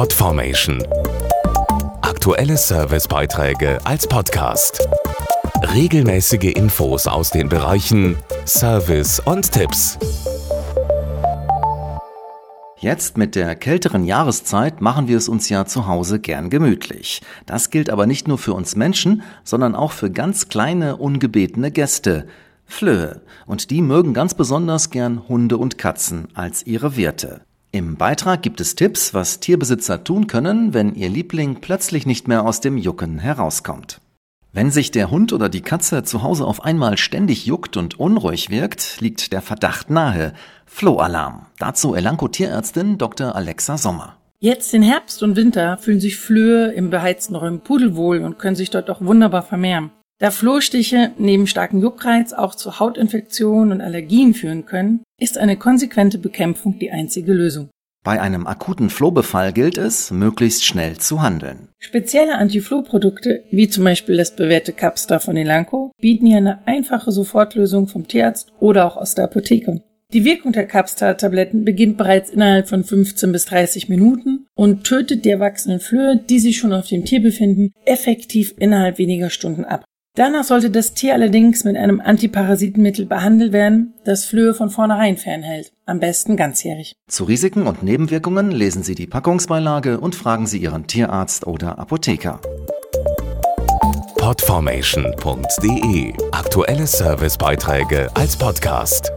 Podformation. Aktuelle Servicebeiträge als Podcast. Regelmäßige Infos aus den Bereichen Service und Tipps. Jetzt mit der kälteren Jahreszeit machen wir es uns ja zu Hause gern gemütlich. Das gilt aber nicht nur für uns Menschen, sondern auch für ganz kleine, ungebetene Gäste. Flöhe. Und die mögen ganz besonders gern Hunde und Katzen als ihre Wirte. Im Beitrag gibt es Tipps, was Tierbesitzer tun können, wenn ihr Liebling plötzlich nicht mehr aus dem Jucken herauskommt. Wenn sich der Hund oder die Katze zu Hause auf einmal ständig juckt und unruhig wirkt, liegt der Verdacht nahe. Flohalarm. Dazu Elanco Tierärztin Dr. Alexa Sommer. Jetzt in Herbst und Winter fühlen sich Flöhe im beheizten Räumen pudelwohl und können sich dort auch wunderbar vermehren. Da Flohstiche neben starkem Juckreiz auch zu Hautinfektionen und Allergien führen können, ist eine konsequente Bekämpfung die einzige Lösung. Bei einem akuten Flohbefall gilt es, möglichst schnell zu handeln. Spezielle Antiflohprodukte, wie zum Beispiel das bewährte Capstar von Elanco, bieten hier eine einfache Sofortlösung vom Tierarzt oder auch aus der Apotheke. Die Wirkung der Capstar-Tabletten beginnt bereits innerhalb von 15 bis 30 Minuten und tötet die erwachsenen Flöhe, die sich schon auf dem Tier befinden, effektiv innerhalb weniger Stunden ab. Danach sollte das Tier allerdings mit einem Antiparasitenmittel behandelt werden, das Flöhe von vornherein fernhält, am besten ganzjährig. Zu Risiken und Nebenwirkungen lesen Sie die Packungsbeilage und fragen Sie Ihren Tierarzt oder Apotheker. Podformation.de Aktuelle Servicebeiträge als Podcast.